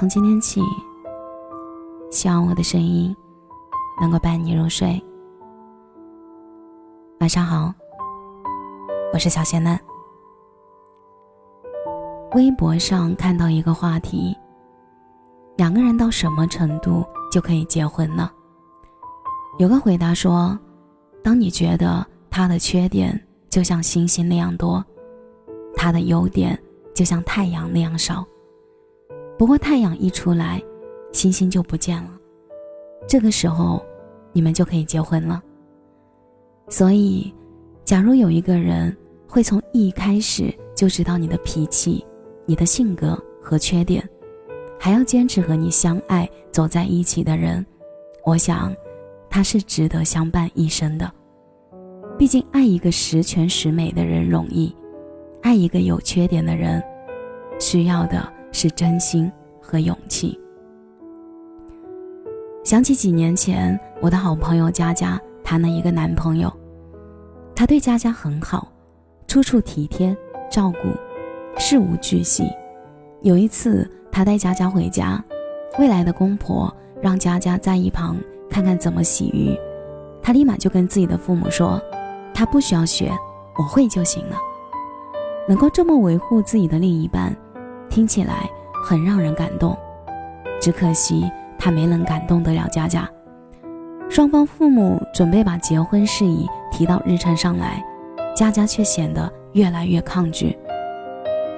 从今天起，希望我的声音能够伴你入睡。晚上好，我是小仙嫩。微博上看到一个话题：两个人到什么程度就可以结婚呢？有个回答说：当你觉得他的缺点就像星星那样多，他的优点就像太阳那样少。不过太阳一出来，星星就不见了。这个时候，你们就可以结婚了。所以，假如有一个人会从一开始就知道你的脾气、你的性格和缺点，还要坚持和你相爱走在一起的人，我想，他是值得相伴一生的。毕竟，爱一个十全十美的人容易，爱一个有缺点的人，需要的。是真心和勇气。想起几年前，我的好朋友佳佳谈了一个男朋友，他对佳佳很好，处处体贴照顾，事无巨细。有一次，他带佳佳回家，未来的公婆让佳佳在一旁看看怎么洗鱼，他立马就跟自己的父母说：“他不需要学，我会就行了。”能够这么维护自己的另一半。听起来很让人感动，只可惜他没能感动得了佳佳。双方父母准备把结婚事宜提到日程上来，佳佳却显得越来越抗拒。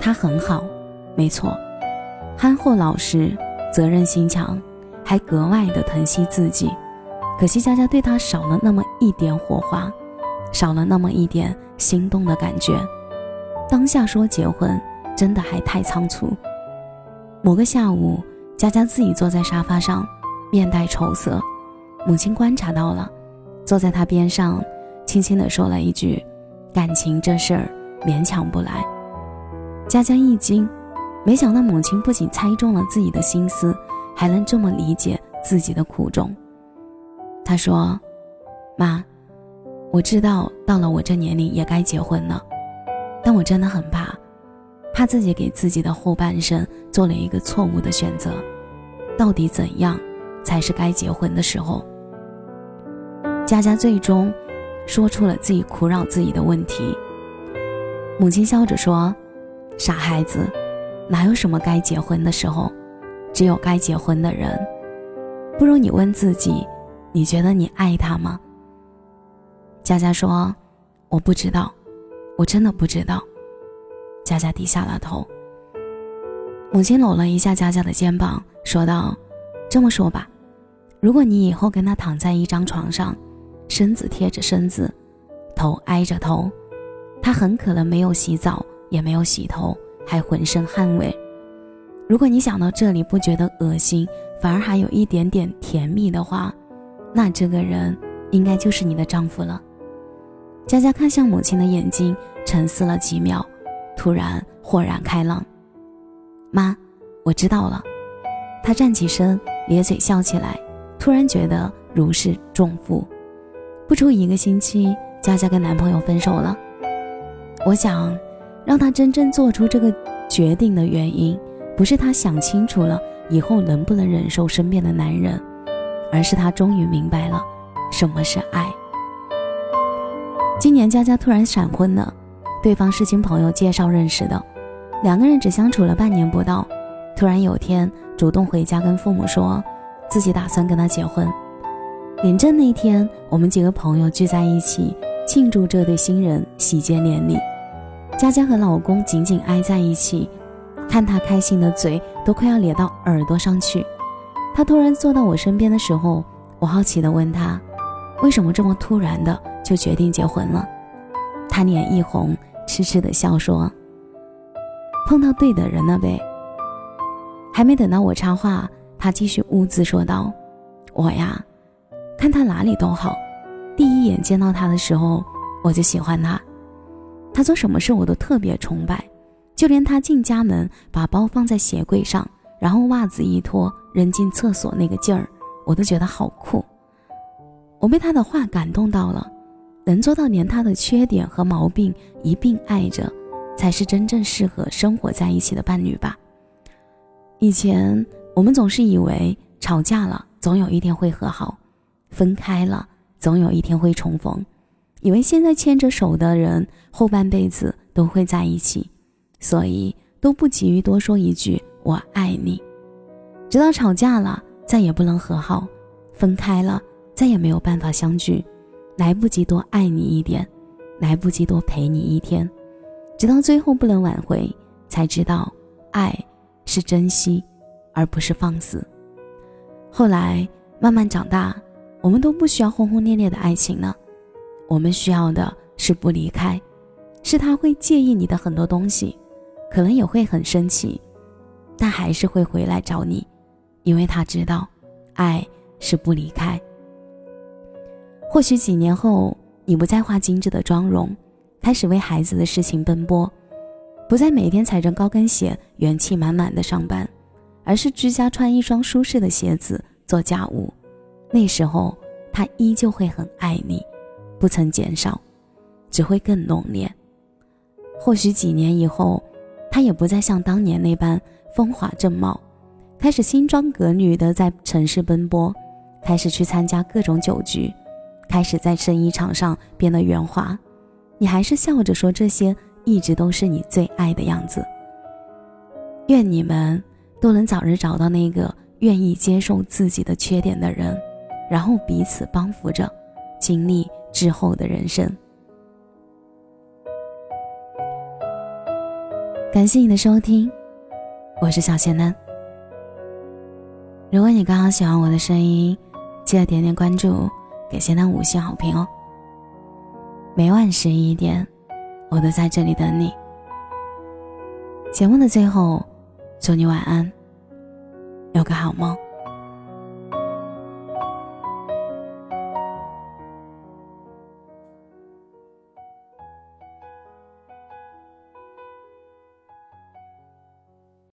他很好，没错，憨厚老实，责任心强，还格外的疼惜自己。可惜佳佳对他少了那么一点火花，少了那么一点心动的感觉。当下说结婚。真的还太仓促。某个下午，佳佳自己坐在沙发上，面带愁色。母亲观察到了，坐在她边上，轻轻地说了一句：“感情这事儿勉强不来。”佳佳一惊，没想到母亲不仅猜中了自己的心思，还能这么理解自己的苦衷。她说：“妈，我知道到了我这年龄也该结婚了，但我真的很怕。”怕自己给自己的后半生做了一个错误的选择，到底怎样才是该结婚的时候？佳佳最终说出了自己苦扰自己的问题。母亲笑着说：“傻孩子，哪有什么该结婚的时候，只有该结婚的人。不如你问自己，你觉得你爱他吗？”佳佳说：“我不知道，我真的不知道。”佳佳低下了头。母亲搂了一下佳佳的肩膀，说道：“这么说吧，如果你以后跟他躺在一张床上，身子贴着身子，头挨着头，他很可能没有洗澡，也没有洗头，还浑身汗味。如果你想到这里不觉得恶心，反而还有一点点甜蜜的话，那这个人应该就是你的丈夫了。”佳佳看向母亲的眼睛，沉思了几秒。突然豁然开朗，妈，我知道了。他站起身，咧嘴笑起来，突然觉得如释重负。不出一个星期，佳佳跟男朋友分手了。我想，让她真正做出这个决定的原因，不是她想清楚了以后能不能忍受身边的男人，而是她终于明白了什么是爱。今年佳佳突然闪婚了。对方是经朋友介绍认识的，两个人只相处了半年不到，突然有天主动回家跟父母说，自己打算跟他结婚。领证那天，我们几个朋友聚在一起庆祝这对新人喜结连理。佳佳和老公紧紧挨在一起，看她开心的嘴都快要咧到耳朵上去。她突然坐到我身边的时候，我好奇的问她，为什么这么突然的就决定结婚了？她脸一红。痴痴的笑说：“碰到对的人了呗。”还没等到我插话，他继续兀自说道：“我呀，看他哪里都好，第一眼见到他的时候，我就喜欢他。他做什么事我都特别崇拜，就连他进家门把包放在鞋柜上，然后袜子一脱扔进厕所那个劲儿，我都觉得好酷。我被他的话感动到了。”能做到连他的缺点和毛病一并爱着，才是真正适合生活在一起的伴侣吧。以前我们总是以为吵架了总有一天会和好，分开了总有一天会重逢，以为现在牵着手的人后半辈子都会在一起，所以都不急于多说一句“我爱你”，直到吵架了再也不能和好，分开了再也没有办法相聚，来不及多爱你一点，来不及多陪你一天，直到最后不能挽回，才知道爱是珍惜。而不是放肆。后来慢慢长大，我们都不需要轰轰烈烈的爱情了，我们需要的是不离开，是他会介意你的很多东西，可能也会很生气，但还是会回来找你，因为他知道，爱是不离开。或许几年后，你不再画精致的妆容，开始为孩子的事情奔波，不再每天踩着高跟鞋元气满满的上班。而是居家穿一双舒适的鞋子做家务，那时候他依旧会很爱你，不曾减少，只会更浓烈。或许几年以后，他也不再像当年那般风华正茂，开始新装革履的在城市奔波，开始去参加各种酒局，开始在生意场上变得圆滑，你还是笑着说这些一直都是你最爱的样子。愿你们。都能早日找到那个愿意接受自己的缺点的人，然后彼此帮扶着，经历之后的人生。感谢你的收听，我是小仙男。如果你刚好喜欢我的声音，记得点点关注，给仙嫩五星好评哦。每晚十一点，我都在这里等你。节目的最后。祝你晚安，有个好梦。